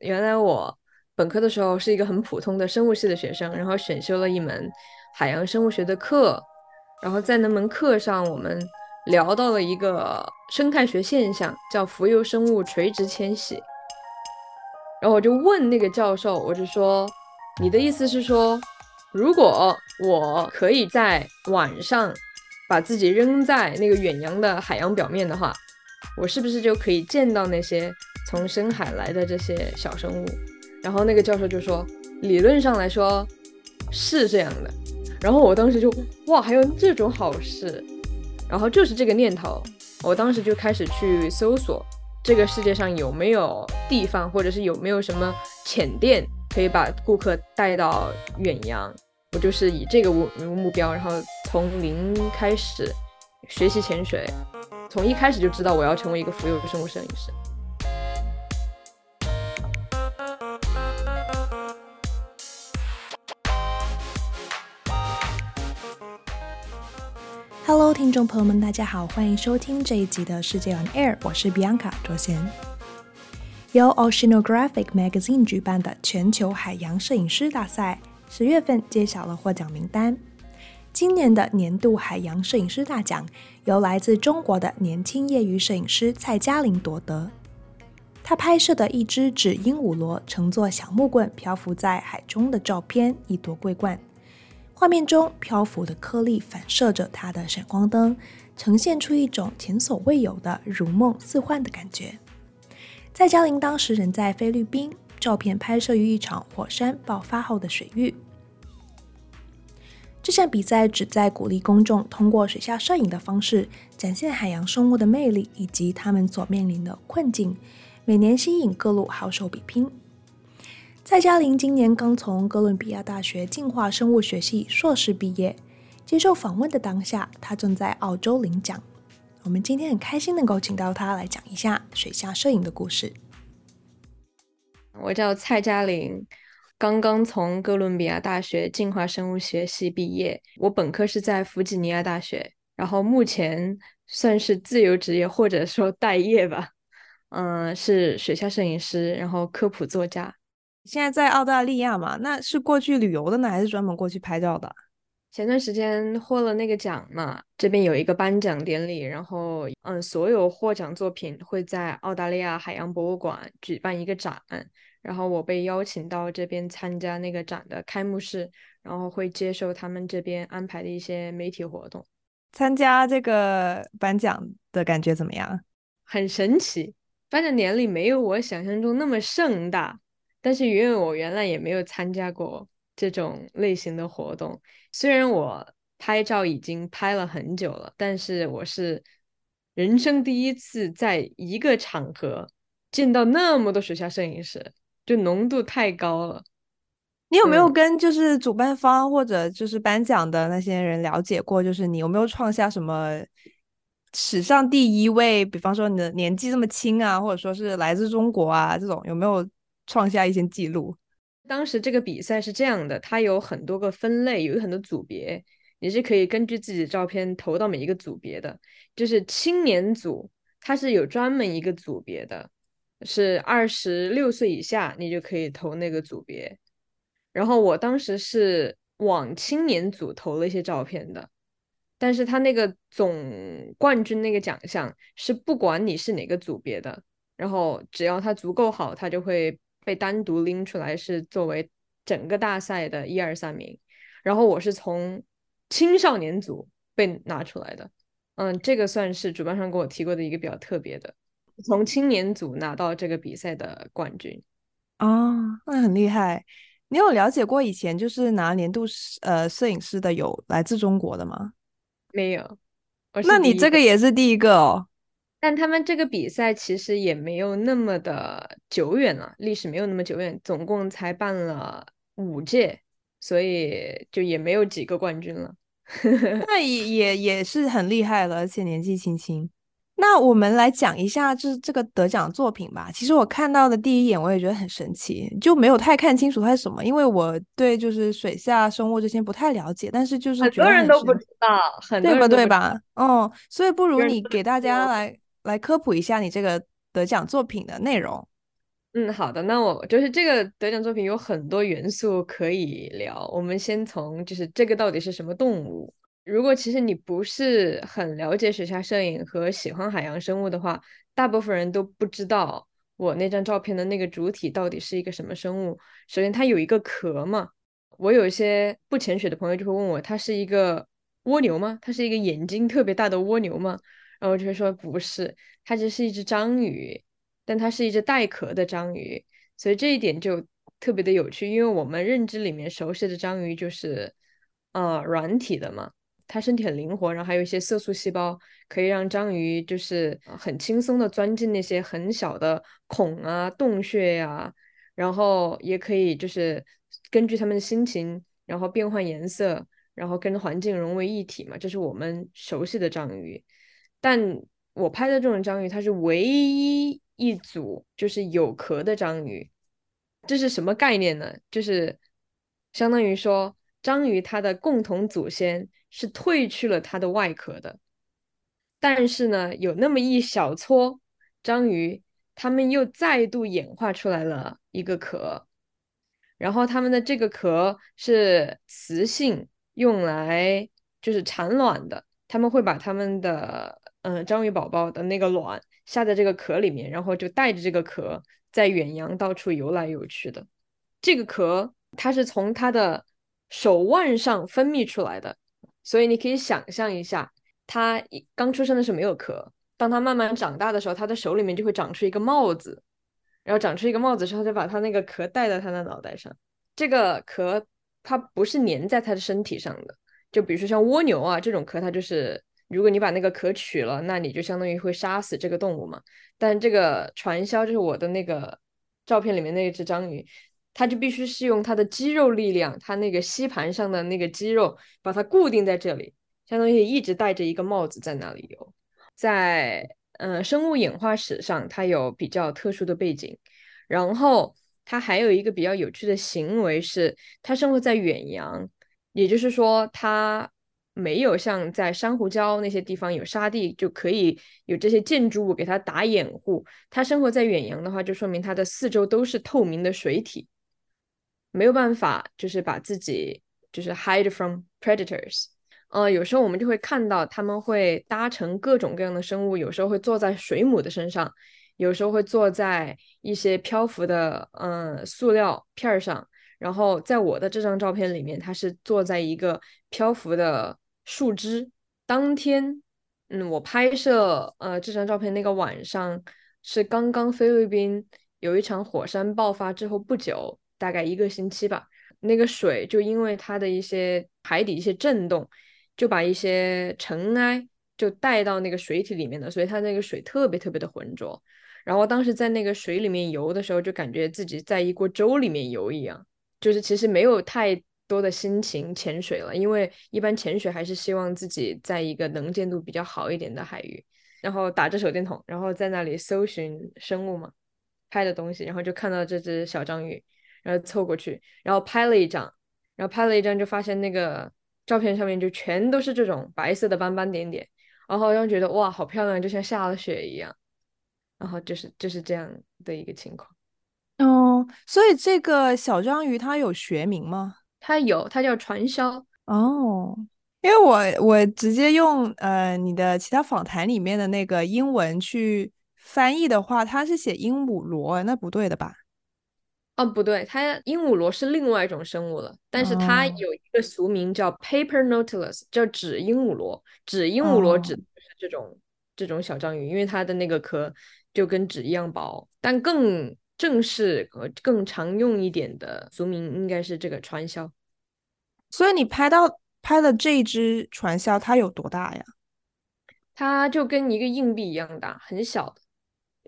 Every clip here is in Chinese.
原来我本科的时候是一个很普通的生物系的学生，然后选修了一门海洋生物学的课，然后在那门课上，我们聊到了一个生态学现象，叫浮游生物垂直迁徙。然后我就问那个教授，我就说，你的意思是说，如果我可以在晚上把自己扔在那个远洋的海洋表面的话，我是不是就可以见到那些从深海来的这些小生物？然后那个教授就说，理论上来说是这样的。然后我当时就哇，还有这种好事！然后就是这个念头，我当时就开始去搜索这个世界上有没有地方，或者是有没有什么潜店可以把顾客带到远洋。我就是以这个目目标，然后从零开始学习潜水，从一开始就知道我要成为一个浮游生物摄影师。Hello，听众朋友们，大家好，欢迎收听这一集的世界 On Air，我是 Bianca 卓贤。由 Oceanographic Magazine 举办的全球海洋摄影师大赛，十月份揭晓了获奖名单。今年的年度海洋摄影师大奖由来自中国的年轻业余摄影师蔡佳玲夺得。他拍摄的一只纸鹦鹉螺乘坐小木棍漂浮在海中的照片一夺桂冠。画面中漂浮的颗粒反射着它的闪光灯，呈现出一种前所未有的如梦似幻的感觉。蔡嘉玲当时人在菲律宾，照片拍摄于一场火山爆发后的水域。这项比赛旨在鼓励公众通过水下摄影的方式展现海洋生物的魅力以及他们所面临的困境，每年吸引各路好手比拼。蔡佳玲今年刚从哥伦比亚大学进化生物学系硕士毕业。接受访问的当下，她正在澳洲领奖。我们今天很开心能够请到她来讲一下水下摄影的故事。我叫蔡佳玲，刚刚从哥伦比亚大学进化生物学系毕业。我本科是在弗吉尼亚大学，然后目前算是自由职业或者说待业吧。嗯，是水下摄影师，然后科普作家。现在在澳大利亚嘛，那是过去旅游的呢，还是专门过去拍照的？前段时间获了那个奖嘛，这边有一个颁奖典礼，然后嗯，所有获奖作品会在澳大利亚海洋博物馆举办一个展，然后我被邀请到这边参加那个展的开幕式，然后会接受他们这边安排的一些媒体活动。参加这个颁奖的感觉怎么样？很神奇，颁奖典礼没有我想象中那么盛大。但是因为我原来也没有参加过这种类型的活动，虽然我拍照已经拍了很久了，但是我是人生第一次在一个场合见到那么多学校摄影师，就浓度太高了。你有没有跟就是主办方或者就是颁奖的那些人了解过？就是你有没有创下什么史上第一位？比方说你的年纪这么轻啊，或者说是来自中国啊这种，有没有？创下一些记录。当时这个比赛是这样的，它有很多个分类，有很多组别，你是可以根据自己的照片投到每一个组别的。就是青年组，它是有专门一个组别的，是二十六岁以下，你就可以投那个组别。然后我当时是往青年组投了一些照片的，但是他那个总冠军那个奖项是不管你是哪个组别的，然后只要他足够好，他就会。被单独拎出来是作为整个大赛的一二三名，然后我是从青少年组被拿出来的，嗯，这个算是主办方给我提过的一个比较特别的，从青年组拿到这个比赛的冠军。哦，那很厉害。你有了解过以前就是拿年度呃摄影师的有来自中国的吗？没有。那你这个也是第一个哦。但他们这个比赛其实也没有那么的久远了，历史没有那么久远，总共才办了五届，所以就也没有几个冠军了。那也也也是很厉害了，而且年纪轻轻。那我们来讲一下这这个得奖作品吧。其实我看到的第一眼我也觉得很神奇，就没有太看清楚它是什么，因为我对就是水下生物这些不太了解。但是就是很，很多人都不知道，很多人都不知道，对吧？对吧？嗯，所以不如你给大家来。来科普一下你这个得奖作品的内容。嗯，好的，那我就是这个得奖作品有很多元素可以聊。我们先从就是这个到底是什么动物？如果其实你不是很了解水下摄影和喜欢海洋生物的话，大部分人都不知道我那张照片的那个主体到底是一个什么生物。首先，它有一个壳嘛。我有一些不潜水的朋友就会问我，它是一个蜗牛吗？它是一个眼睛特别大的蜗牛吗？然后我就会说不是，它只是一只章鱼。但它是一只带壳的章鱼，所以这一点就特别的有趣。因为我们认知里面熟悉的章鱼就是，呃，软体的嘛，它身体很灵活，然后还有一些色素细胞，可以让章鱼就是很轻松的钻进那些很小的孔啊、洞穴呀、然后也可以就是根据它们的心情，然后变换颜色，然后跟环境融为一体嘛，这是我们熟悉的章鱼。但我拍的这种章鱼，它是唯一。一组就是有壳的章鱼，这是什么概念呢？就是相当于说，章鱼它的共同祖先是褪去了它的外壳的，但是呢，有那么一小撮章鱼，它们又再度演化出来了一个壳，然后它们的这个壳是雌性用来就是产卵的，他们会把他们的嗯、章鱼宝宝的那个卵。下在这个壳里面，然后就带着这个壳在远洋到处游来游去的。这个壳它是从它的手腕上分泌出来的，所以你可以想象一下，它刚出生的时候没有壳，当它慢慢长大的时候，它的手里面就会长出一个帽子，然后长出一个帽子之后，就把它那个壳戴在它的脑袋上。这个壳它不是粘在它的身体上的，就比如说像蜗牛啊这种壳，它就是。如果你把那个壳取了，那你就相当于会杀死这个动物嘛。但这个传销就是我的那个照片里面那只章鱼，它就必须是用它的肌肉力量，它那个吸盘上的那个肌肉把它固定在这里，相当于一直戴着一个帽子在那里游。在嗯、生物演化史上，它有比较特殊的背景，然后它还有一个比较有趣的行为是，它生活在远洋，也就是说它。没有像在珊瑚礁那些地方有沙地，就可以有这些建筑物给它打掩护。它生活在远洋的话，就说明它的四周都是透明的水体，没有办法就是把自己就是 hide from predators。呃，有时候我们就会看到他们会搭乘各种各样的生物，有时候会坐在水母的身上，有时候会坐在一些漂浮的嗯、塑料片上。然后在我的这张照片里面，它是坐在一个漂浮的。树枝。当天，嗯，我拍摄呃这张照片那个晚上是刚刚菲律宾有一场火山爆发之后不久，大概一个星期吧。那个水就因为它的一些海底一些震动，就把一些尘埃就带到那个水体里面的，所以它那个水特别特别的浑浊。然后当时在那个水里面游的时候，就感觉自己在一锅粥里面游一样，就是其实没有太。多的心情潜水了，因为一般潜水还是希望自己在一个能见度比较好一点的海域，然后打着手电筒，然后在那里搜寻生物嘛，拍的东西，然后就看到这只小章鱼，然后凑过去，然后拍了一张，然后拍了一张就发现那个照片上面就全都是这种白色的斑斑点点，然后让觉得哇，好漂亮，就像下了雪一样，然后就是就是这样的一个情况。哦，所以这个小章鱼它有学名吗？它有，它叫传销哦。因为我我直接用呃你的其他访谈里面的那个英文去翻译的话，它是写鹦鹉螺，那不对的吧？哦，不对，它鹦鹉螺是另外一种生物了，但是它有一个俗名叫 Paper Nautilus，叫纸鹦鹉螺。纸鹦鹉螺指的是这种、哦、这种小章鱼，因为它的那个壳就跟纸一样薄，但更。正式和更常用一点的俗名应该是这个传销。所以你拍到拍的这一只传销，它有多大呀？它就跟一个硬币一样大，很小的。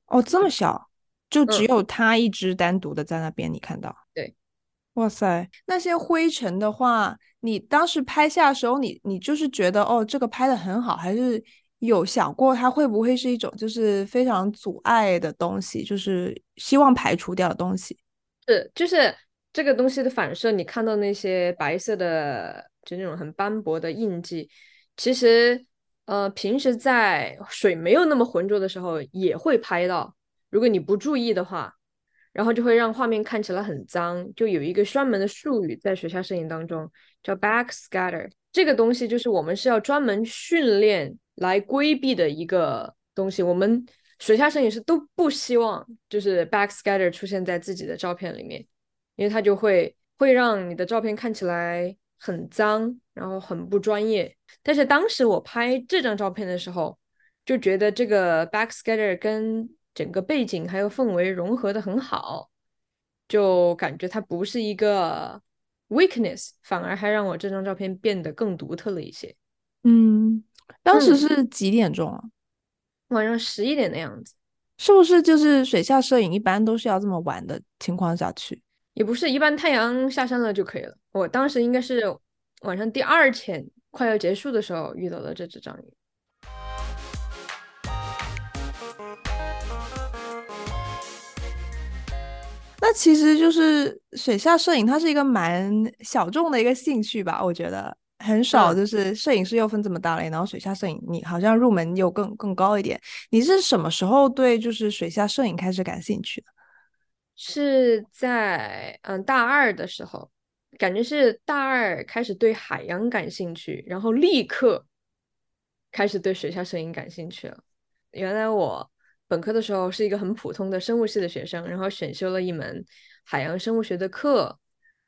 哦，这么小，就只有它一只单独的在那边，你看到？对。哇塞，那些灰尘的话，你当时拍下的时候，你你就是觉得哦，这个拍的很好，还是？有想过它会不会是一种就是非常阻碍的东西，就是希望排除掉的东西？是，就是这个东西的反射，你看到那些白色的，就那种很斑驳的印记，其实呃，平时在水没有那么浑浊的时候也会拍到。如果你不注意的话，然后就会让画面看起来很脏。就有一个专门的术语在水下摄影当中叫 backscatter，这个东西就是我们是要专门训练来规避的一个东西。我们水下摄影师都不希望就是 backscatter 出现在自己的照片里面，因为它就会会让你的照片看起来很脏，然后很不专业。但是当时我拍这张照片的时候，就觉得这个 backscatter 跟整个背景还有氛围融合的很好，就感觉它不是一个 weakness，反而还让我这张照片变得更独特了一些。嗯，当时是几点钟啊？嗯，晚上十一点的样子。是不是就是水下摄影一般都是要这么晚的情况下去？也不是，一般太阳下山了就可以了。我当时应该是晚上第二天快要结束的时候遇到了这只章鱼。那其实就是水下摄影，它是一个蛮小众的一个兴趣吧？我觉得很少，就是摄影师又分这么大类，然后水下摄影你好像入门又更更高一点。你是什么时候对就是水下摄影开始感兴趣的？是在嗯大二的时候，感觉是大二开始对海洋感兴趣，然后立刻开始对水下摄影感兴趣了。原来我。本科的时候是一个很普通的生物系的学生，然后选修了一门海洋生物学的课，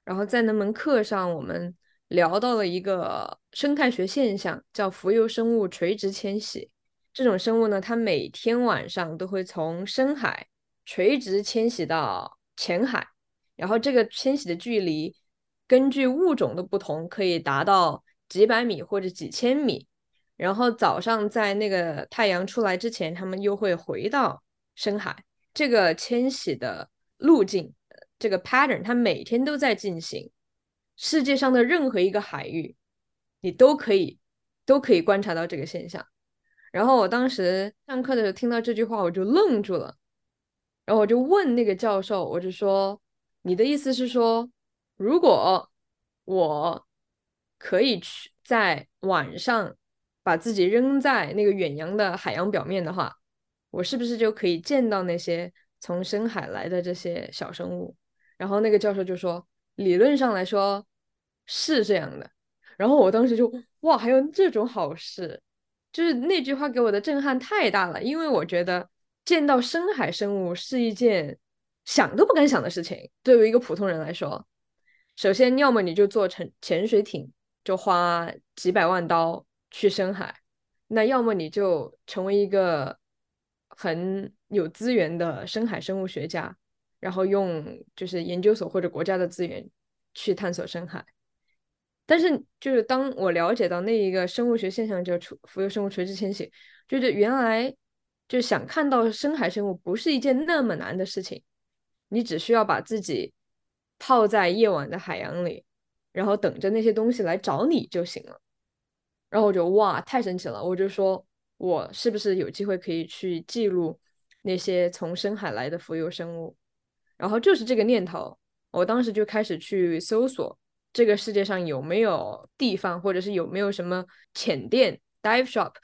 然后在那门课上，我们聊到了一个生态学现象，叫浮游生物垂直迁徙。这种生物呢，它每天晚上都会从深海垂直迁徙到浅海，然后这个迁徙的距离根据物种的不同，可以达到几百米或者几千米。然后早上在那个太阳出来之前，他们又会回到深海。这个迁徙的路径，这个 pattern，它每天都在进行。世界上的任何一个海域，你都可以都可以观察到这个现象。然后我当时上课的时候听到这句话，我就愣住了。然后我就问那个教授，我就说：“你的意思是说，如果我可以去在晚上？”把自己扔在那个远洋的海洋表面的话，我是不是就可以见到那些从深海来的这些小生物？然后那个教授就说，理论上来说是这样的。然后我当时就哇，还有这种好事，就是那句话给我的震撼太大了，因为我觉得见到深海生物是一件想都不敢想的事情。对于一个普通人来说，首先要么你就坐潜潜水艇，就花几百万刀。去深海，那要么你就成为一个很有资源的深海生物学家，然后用就是研究所或者国家的资源去探索深海。但是就是当我了解到那一个生物学现象叫浮游生物垂直迁徙，就是原来就想看到深海生物不是一件那么难的事情，你只需要把自己泡在夜晚的海洋里，然后等着那些东西来找你就行了。然后我就哇，太神奇了！我就说，我是不是有机会可以去记录那些从深海来的浮游生物？然后就是这个念头，我当时就开始去搜索这个世界上有没有地方，或者是有没有什么潜店 （dive shop）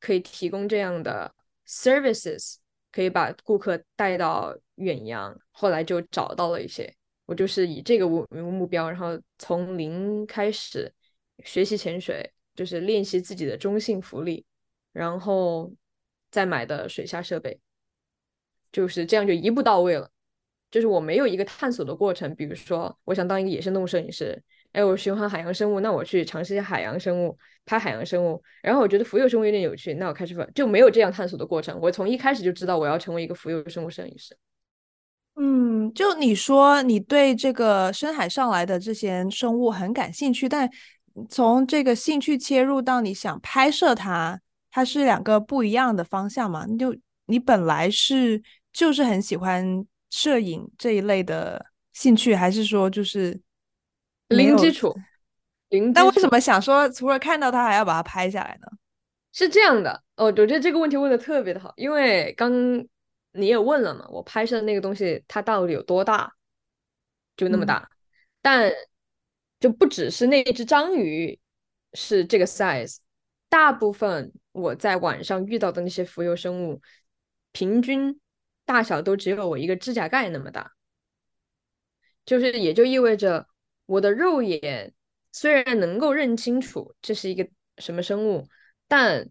可以提供这样的 services，可以把顾客带到远洋。后来就找到了一些，我就是以这个为目标，然后从零开始学习潜水。就是练习自己的中性浮力，然后再买的水下设备，就是这样就一步到位了。就是我没有一个探索的过程，比如说我想当一个野生动物摄影师，哎，我喜欢海洋生物，那我去尝试一下海洋生物，拍海洋生物。然后我觉得浮游生物有点有趣，那我开始，就没有这样探索的过程。我从一开始就知道我要成为一个浮游生物摄影师。嗯，就你说你对这个深海上来的这些生物很感兴趣，但。从这个兴趣切入到你想拍摄它，它是两个不一样的方向嘛？就你本来是就是很喜欢摄影这一类的兴趣，还是说就是零基础？零。但为什么想说除了看到它还要把它拍下来呢？是这样的哦，我觉得这个问题问的特别的好，因为刚你也问了嘛，我拍摄的那个东西它到底有多大？就那么大，嗯、但。就不只是那只章鱼是这个 size，大部分我在晚上遇到的那些浮游生物，平均大小都只有我一个指甲盖那么大，就是也就意味着我的肉眼虽然能够认清楚这是一个什么生物，但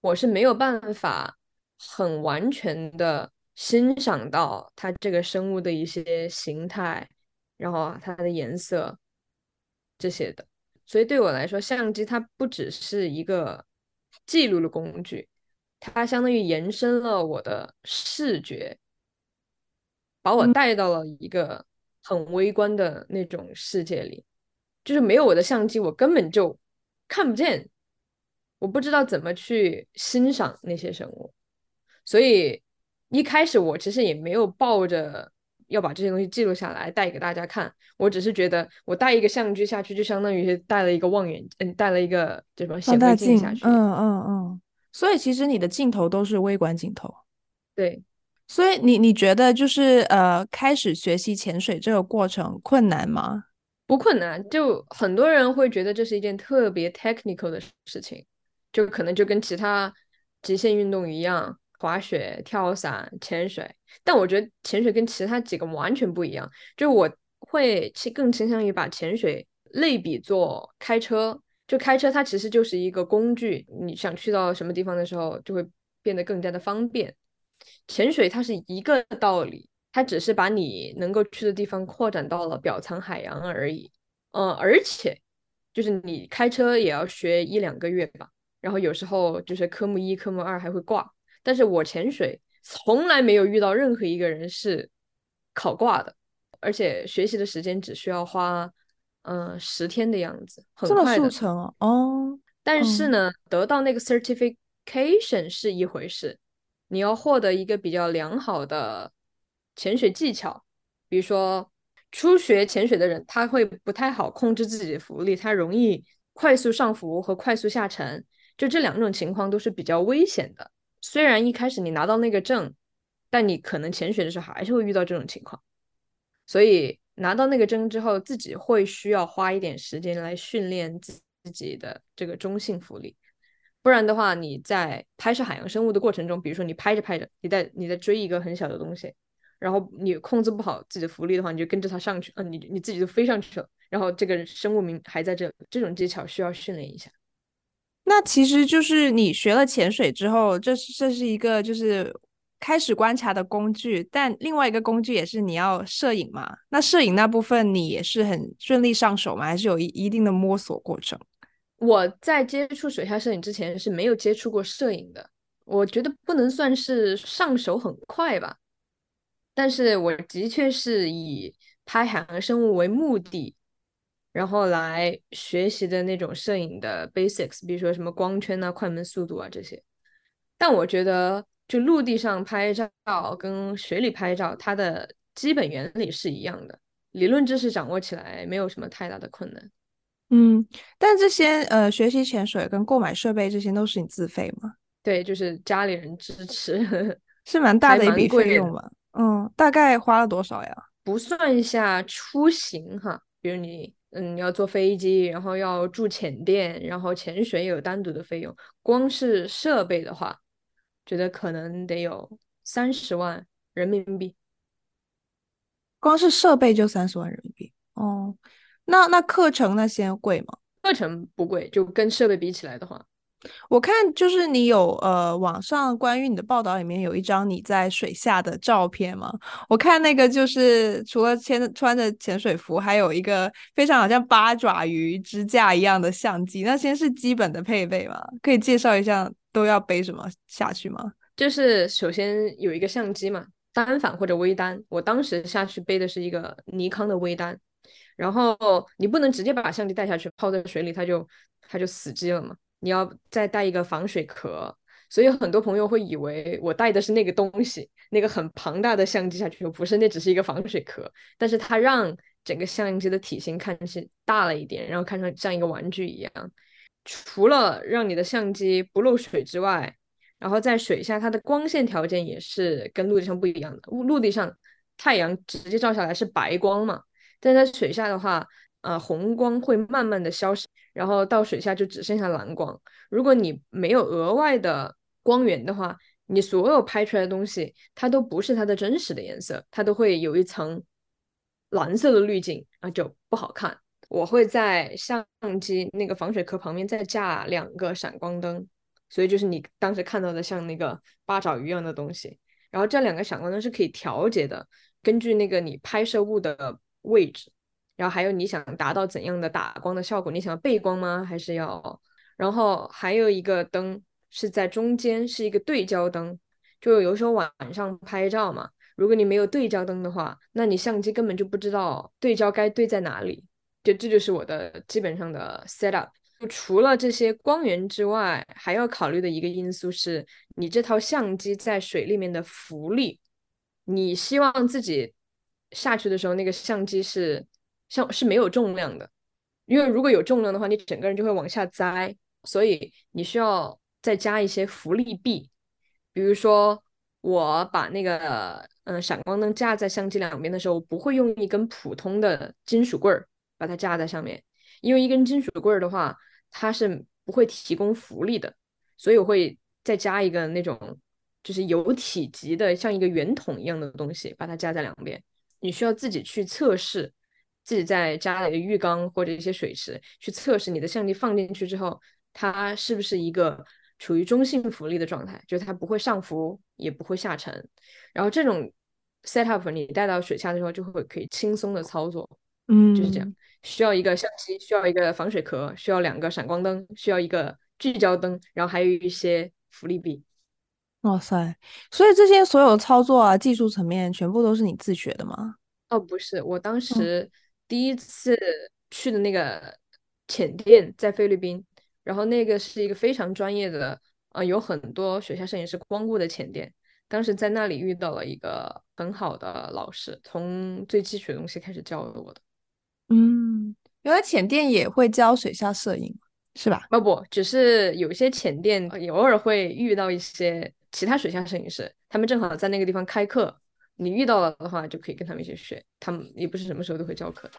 我是没有办法很完全的欣赏到它这个生物的一些形态，然后它的颜色这些的。所以对我来说，相机它不只是一个记录的工具，它相当于延伸了我的视觉，把我带到了一个很微观的那种世界里。就是没有我的相机，我根本就看不见，我不知道怎么去欣赏那些生物。所以一开始我其实也没有抱着。要把这些东西记录下来带给大家看，我只是觉得我带一个相机下去，就相当于带了一个望远，嗯，带了一个这什么显微镜下去。嗯嗯嗯。所以其实你的镜头都是微观镜头。对。所以你你觉得就是呃，开始学习潜水这个过程困难吗？不困难，就很多人会觉得这是一件特别 technical 的事情，就可能就跟其他极限运动一样。滑雪、跳伞、潜水，但我觉得潜水跟其他几个完全不一样。就我会倾更倾向于把潜水类比作开车，就开车它其实就是一个工具，你想去到什么地方的时候就会变得更加的方便。潜水它是一个道理，它只是把你能够去的地方扩展到了表层海洋而已。嗯，而且就是你开车也要学一两个月吧，然后有时候就是科目一、科目二还会挂。但是我潜水从来没有遇到任何一个人是考挂的，而且学习的时间只需要花嗯、呃、十天的样子，很快的。这么速成哦。哦，但是呢，嗯、得到那个 certification 是一回事，你要获得一个比较良好的潜水技巧，比如说初学潜水的人，他会不太好控制自己的浮力，他容易快速上浮和快速下沉，就这两种情况都是比较危险的。虽然一开始你拿到那个证，但你可能潜水的时候还是会遇到这种情况，所以拿到那个证之后，自己会需要花一点时间来训练自己的这个中性浮力，不然的话，你在拍摄海洋生物的过程中，比如说你拍着拍着，你在你在追一个很小的东西，然后你控制不好自己的浮力的话，你就跟着它上去，嗯、你你自己就飞上去了，然后这个生物名还在这，这种技巧需要训练一下。那其实就是你学了潜水之后，这是这是一个就是开始观察的工具，但另外一个工具也是你要摄影嘛。那摄影那部分你也是很顺利上手吗？还是有一一定的摸索过程？我在接触水下摄影之前是没有接触过摄影的，我觉得不能算是上手很快吧，但是我的确是以拍海洋生物为目的。然后来学习的那种摄影的 basics，比如说什么光圈啊、快门速度啊这些。但我觉得，就陆地上拍照跟水里拍照，它的基本原理是一样的，理论知识掌握起来没有什么太大的困难。嗯，但这些呃，学习潜水跟购买设备这些都是你自费吗？对，就是家里人支持，是蛮大的一笔费用吧？嗯，大概花了多少呀？不算一下出行哈，比如你。嗯，要坐飞机，然后要住潜店，然后潜水有单独的费用。光是设备的话，觉得可能得有三十万人民币。光是设备就三十万人民币哦。那那课程那些贵吗？课程不贵，就跟设备比起来的话。我看就是你有呃，网上关于你的报道里面有一张你在水下的照片吗？我看那个就是除了穿穿着潜水服，还有一个非常好像八爪鱼支架一样的相机，那些是基本的配备吗？可以介绍一下都要背什么下去吗？就是首先有一个相机嘛，单反或者微单。我当时下去背的是一个尼康的微单，然后你不能直接把相机带下去，泡在水里它就它就死机了嘛。你要再带一个防水壳，所以很多朋友会以为我带的是那个东西，那个很庞大的相机下去，不是，那只是一个防水壳，但是它让整个相机的体型看上去大了一点，然后看上像一个玩具一样。除了让你的相机不漏水之外，然后在水下它的光线条件也是跟陆地上不一样的。陆地上太阳直接照下来是白光嘛，但在水下的话，呃，红光会慢慢的消失。然后到水下就只剩下蓝光。如果你没有额外的光源的话，你所有拍出来的东西，它都不是它的真实的颜色，它都会有一层蓝色的滤镜啊，就不好看。我会在相机那个防水壳旁边再架两个闪光灯，所以就是你当时看到的像那个八爪鱼一样的东西。然后这两个闪光灯是可以调节的，根据那个你拍摄物的位置，然后还有你想达到怎样的打光的效果，你想要背光吗？还是要？然后还有一个灯是在中间，是一个对焦灯，就有时候晚上拍照嘛，如果你没有对焦灯的话，那你相机根本就不知道对焦该对在哪里。就这就是我的基本上的 setup。除了这些光源之外，还要考虑的一个因素是你这套相机在水里面的浮力。你希望自己下去的时候，那个相机是像是没有重量的，因为如果有重量的话，你整个人就会往下栽。所以你需要再加一些浮力臂，比如说我把那个嗯闪光灯架在相机两边的时候，我不会用一根普通的金属棍儿把它架在上面，因为一根金属棍儿的话，它是不会提供浮力的，所以我会再加一个那种就是有体积的像一个圆筒一样的东西，把它架在两边。你需要自己去测试，自己在家里的浴缸或者一些水池去测试你的相机放进去之后。它是不是一个处于中性浮力的状态？就是它不会上浮，也不会下沉。然后这种 setup 你带到水下的时候，就会可以轻松的操作。嗯，就是这样。需要一个相机，需要一个防水壳，需要两个闪光灯，需要一个聚焦灯，然后还有一些浮力臂。哇塞！所以这些所有操作啊，技术层面全部都是你自学的吗？哦，不是，我当时第一次去的那个浅店在菲律宾。然后那个是一个非常专业的，啊、呃，有很多水下摄影师光顾的浅店。当时在那里遇到了一个很好的老师，从最基础的东西开始教我的。嗯，原来浅店也会教水下摄影，是吧？哦不，只是有些浅店偶尔会遇到一些其他水下摄影师，他们正好在那个地方开课，你遇到了的话就可以跟他们一起学。他们也不是什么时候都会教课。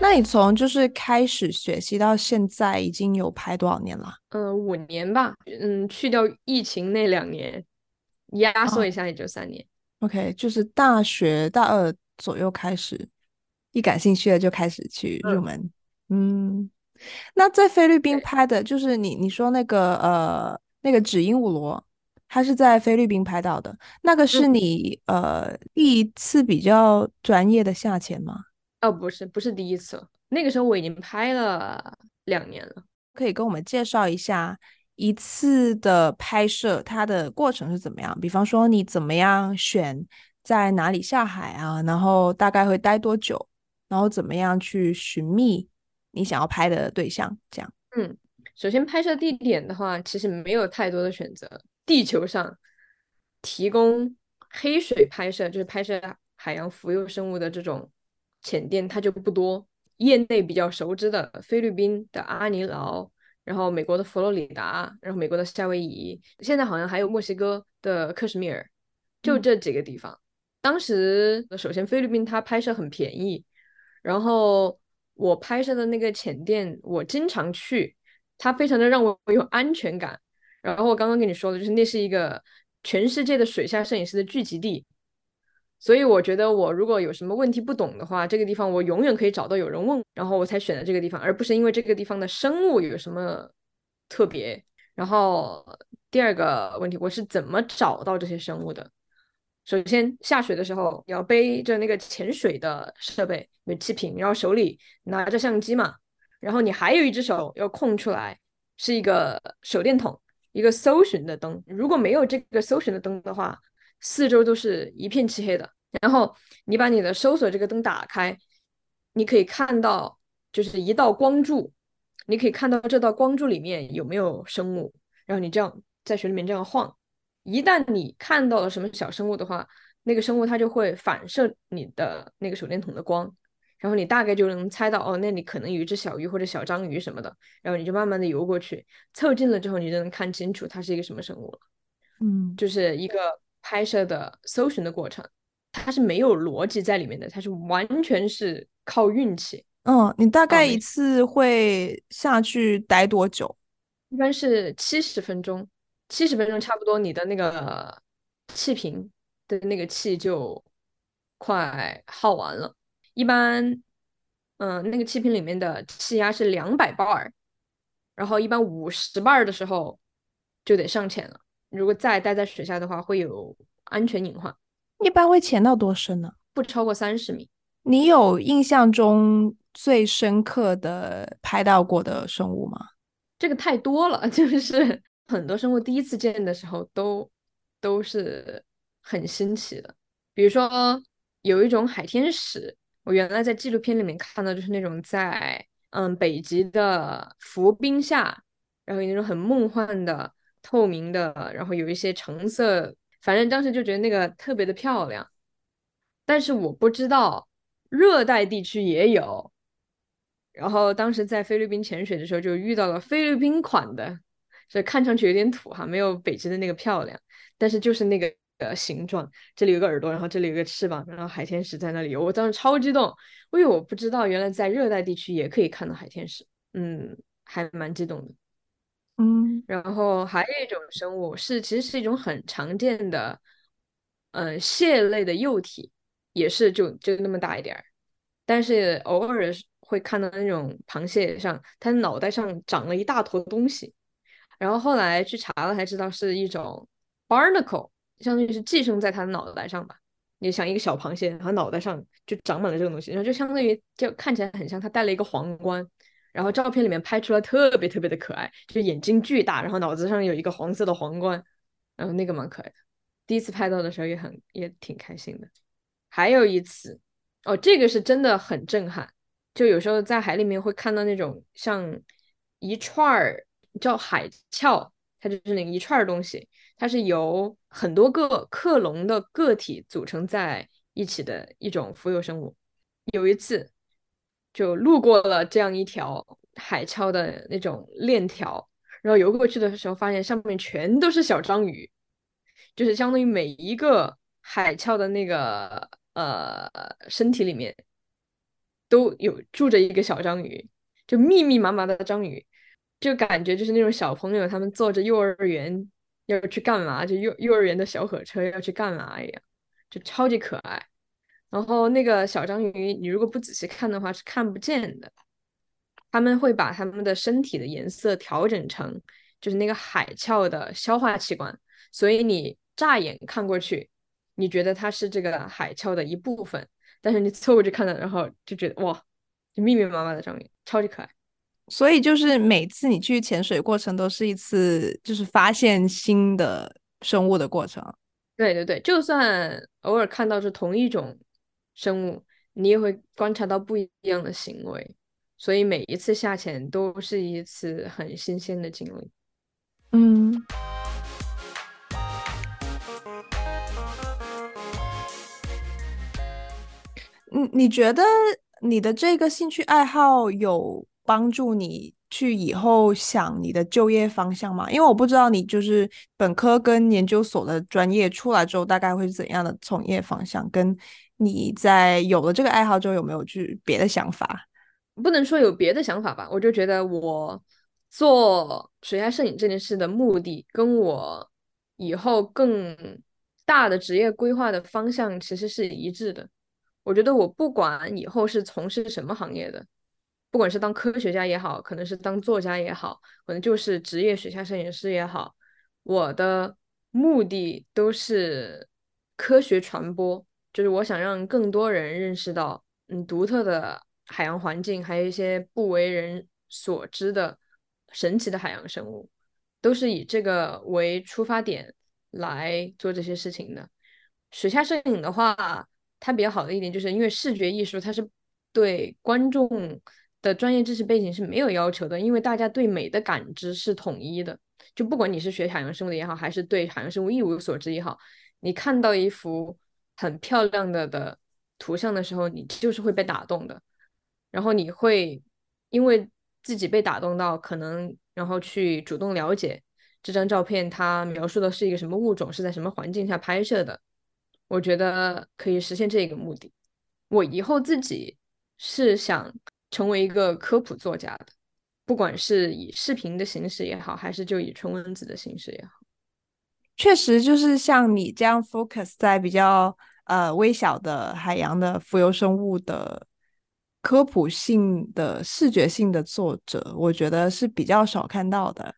那你从就是开始学习到现在已经有拍多少年了？嗯、呃，五年吧。嗯，去掉疫情那两年，压缩一下也就三年。Oh, OK，就是大学大二左右开始，一感兴趣的就开始去入门。嗯，嗯，那在菲律宾拍的，就是你你说那个呃那个纸鹦鹉螺，它是在菲律宾拍到的，那个是你、嗯、呃第一次比较专业的下潜吗？哦，不是，不是第一次，那个时候我已经拍了两年了。可以跟我们介绍一下一次的拍摄，它的过程是怎么样？比方说，你怎么样选在哪里下海啊？然后大概会待多久？然后怎么样去寻觅你想要拍的对象？这样。嗯，首先拍摄地点的话，其实没有太多的选择。地球上提供黑水拍摄，就是拍摄海洋浮游生物的这种。潜店它就不多，业内比较熟知的菲律宾的阿尼劳，然后美国的佛罗里达，然后美国的夏威夷，现在好像还有墨西哥的克什米尔，就这几个地方。嗯、当时首先菲律宾它拍摄很便宜，然后我拍摄的那个潜店我经常去，它非常的让我有安全感。然后我刚刚跟你说的就是那是一个全世界的水下摄影师的聚集地。所以我觉得，我如果有什么问题不懂的话，这个地方我永远可以找到有人问，然后我才选择这个地方，而不是因为这个地方的生物有什么特别。然后第二个问题，我是怎么找到这些生物的？首先下水的时候，你要背着那个潜水的设备，有气瓶，然后手里拿着相机嘛，然后你还有一只手要空出来，是一个手电筒，一个搜寻的灯。如果没有这个搜寻的灯的话，四周都是一片漆黑的，然后你把你的搜索这个灯打开，你可以看到就是一道光柱，你可以看到这道光柱里面有没有生物，然后你这样在水里面这样晃，一旦你看到了什么小生物的话，那个生物它就会反射你的那个手电筒的光，然后你大概就能猜到哦，那里可能有一只小鱼或者小章鱼什么的，然后你就慢慢的游过去，凑近了之后你就能看清楚它是一个什么生物了，嗯，就是一个。拍摄的搜寻的过程，它是没有逻辑在里面的，它是完全是靠运气。嗯，你大概一次会下去待多久？一般是七十分钟。七十分钟差不多，你的那个气瓶的那个气就快耗完了。一般，嗯、呃，那个气瓶里面的气压是两百 bar，然后一般五十 bar 的时候就得上潜了。如果再待在水下的话，会有安全隐患。一般会潜到多深呢？不超过三十米。你有印象中最深刻的拍到过的生物吗？这个太多了，就是。很多生物第一次见的时候都都是很新奇的，比如说有一种海天使，我原来在纪录片里面看到，就是那种在嗯北极的浮冰下，然后有那种很梦幻的透明的，然后有一些橙色，反正当时就觉得那个特别的漂亮，但是我不知道热带地区也有，然后当时在菲律宾潜水的时候就遇到了菲律宾款的。所以看上去有点土哈，没有北极的那个漂亮，但是就是那个形状，这里有个耳朵，然后这里有个翅膀，然后海天使在那里游，我当时超激动，因为我不知道原来在热带地区也可以看到海天使，嗯，还蛮激动的，嗯，然后还有一种生物是其实是一种很常见的，嗯、呃，蟹类的幼体，也是就就那么大一点儿，但是偶尔会看到那种螃蟹上，它脑袋上长了一大坨东西。然后后来去查了才知道是一种 barnacle，相当于是寄生在它的脑袋上吧。你想一个小螃蟹，然后脑袋上就长满了这个东西，然后就相当于就看起来很像它戴了一个皇冠。然后照片里面拍出来特别特别的可爱，就眼睛巨大，然后脑子上有一个黄色的皇冠，然后那个蛮可爱的。第一次拍到的时候也很也挺开心的。还有一次，哦，这个是真的很震撼，就有时候在海里面会看到那种像一串儿。叫海鞘，它就是那一串东西，它是由很多个克隆的个体组成在一起的一种浮游生物。有一次就路过了这样一条海鞘的那种链条，然后游过去的时候，发现上面全都是小章鱼，就是相当于每一个海鞘的那个呃身体里面都有住着一个小章鱼，就密密麻麻的章鱼。就感觉就是那种小朋友，他们坐着幼儿园要去干嘛，就幼幼儿园的小火车要去干嘛一样，就超级可爱。然后那个小章鱼，你如果不仔细看的话是看不见的。他们会把他们的身体的颜色调整成就是那个海鞘的消化器官，所以你乍眼看过去，你觉得它是这个海鞘的一部分，但是你凑过去看了，然后就觉得哇，就密密麻麻的章鱼，超级可爱。所以就是每次你去潜水过程都是一次就是发现新的生物的过程。对对对，就算偶尔看到是同一种生物，你也会观察到不一样的行为。所以每一次下潜都是一次很新鲜的经历。嗯。你你觉得你的这个兴趣爱好有帮助你去以后想你的就业方向吗？因为我不知道你就是本科跟研究所的专业出来之后大概会是怎样的从业方向，跟你在有了这个爱好之后有没有去别的想法？不能说有别的想法吧，我就觉得我做水下摄影这件事的目的，跟我以后更大的职业规划的方向其实是一致的。我觉得我不管以后是从事什么行业的。不管是当科学家也好，可能是当作家也好，可能就是职业水下摄影师也好，我的目的都是科学传播，就是我想让更多人认识到，嗯，独特的海洋环境，还有一些不为人所知的神奇的海洋生物，都是以这个为出发点来做这些事情的。水下摄影的话，它比较好的一点就是因为视觉艺术，它是对观众。的专业知识背景是没有要求的，因为大家对美的感知是统一的。就不管你是学海洋生物的也好，还是对海洋生物一无所知也好，你看到一幅很漂亮的的图像的时候，你就是会被打动的。然后你会因为自己被打动到，可能然后去主动了解这张照片它描述的是一个什么物种，是在什么环境下拍摄的。我觉得可以实现这个目的。我以后自己是想。成为一个科普作家的，不管是以视频的形式也好，还是就以纯文字的形式也好。确实就是像你这样 focus 在比较呃微小的海洋的浮游生物的科普性的视觉性的作者，我觉得是比较少看到的。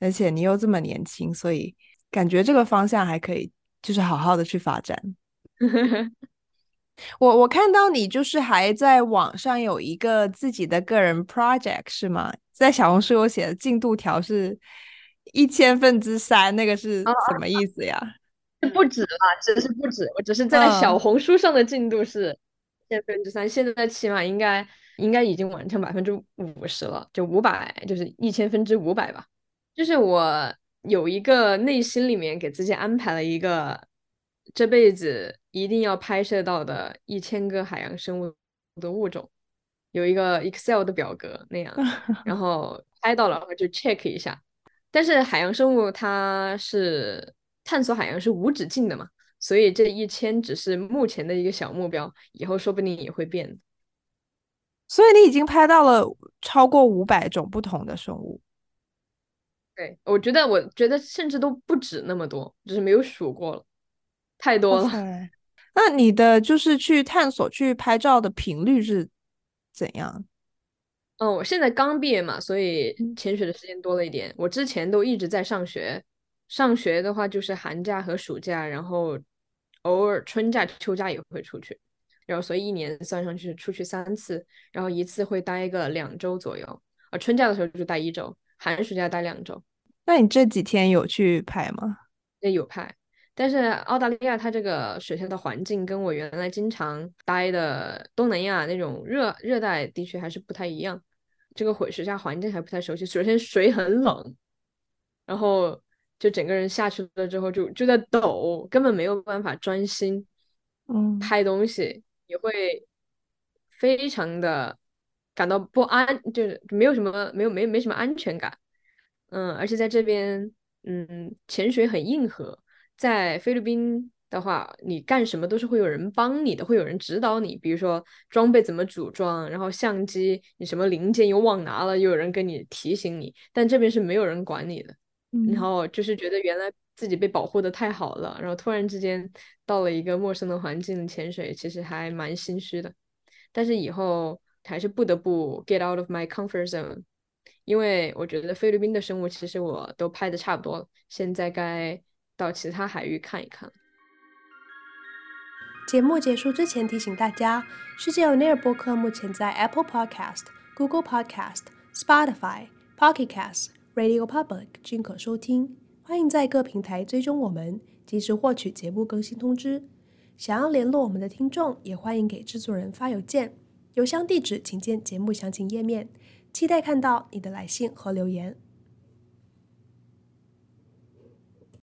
而且你又这么年轻，所以感觉这个方向还可以，就是好好的去发展。我我看到你就是还在网上有一个自己的个人 project 是吗？在小红书我写的进度条是。一千分之三，那个是什么意思呀？哦、不止了，只是不止。我只是在小红书上的进度是一千分之三，现在起码应该应该已经完成百分之五十了，就五百，就是一千分之五百吧。就是我有一个内心里面给自己安排了一个这辈子一定要拍摄到的一千个海洋生物的物种，有一个 Excel 的表格那样，然后拍到了我就 check 一下。但是海洋生物它是探索海洋是无止境的嘛，所以这一千只是目前的一个小目标，以后说不定也会变。所以你已经拍到了超过五百种不同的生物。对，我觉得我觉得甚至都不止那么多，只是没有数过了，太多了。那你的就是去探索去拍照的频率是怎样？嗯，我现在刚毕业嘛，所以潜水的时间多了一点。我之前都一直在上学，上学的话就是寒假和暑假，然后偶尔春假、秋假也会出去，然后所以一年算上去出去三次，然后一次会待个两周左右。啊，春假的时候就待一周，寒暑假待两周。那你这几天有去拍吗？也有拍，但是澳大利亚它这个水下的环境跟我原来经常待的东南亚那种热热带地区还是不太一样。这个水水下环境还不太熟悉，首先水很冷，然后就整个人下去了之后就就在抖，根本没有办法专心，嗯，拍东西也会非常的感到不安，就是没有什么没有没没什么安全感，嗯，而且在这边，嗯，潜水很硬核，在菲律宾。的话，你干什么都是会有人帮你的，会有人指导你。比如说装备怎么组装，然后相机你什么零件又忘拿了，又有人跟你提醒你。但这边是没有人管你的，嗯、然后就是觉得原来自己被保护的太好了，然后突然之间到了一个陌生的环境潜水，其实还蛮心虚的。但是以后还是不得不 get out of my comfort zone，因为我觉得菲律宾的生物其实我都拍的差不多了，现在该到其他海域看一看。节目结束之前，提醒大家，世界 On Air 播客目前在 Apple Podcast、Google Podcast、Spotify、Pocket Cast、Radio Public 均可收听。欢迎在各平台追踪我们，及时获取节目更新通知。想要联络我们的听众，也欢迎给制作人发邮件，邮箱地址请见节目详情页面。期待看到你的来信和留言。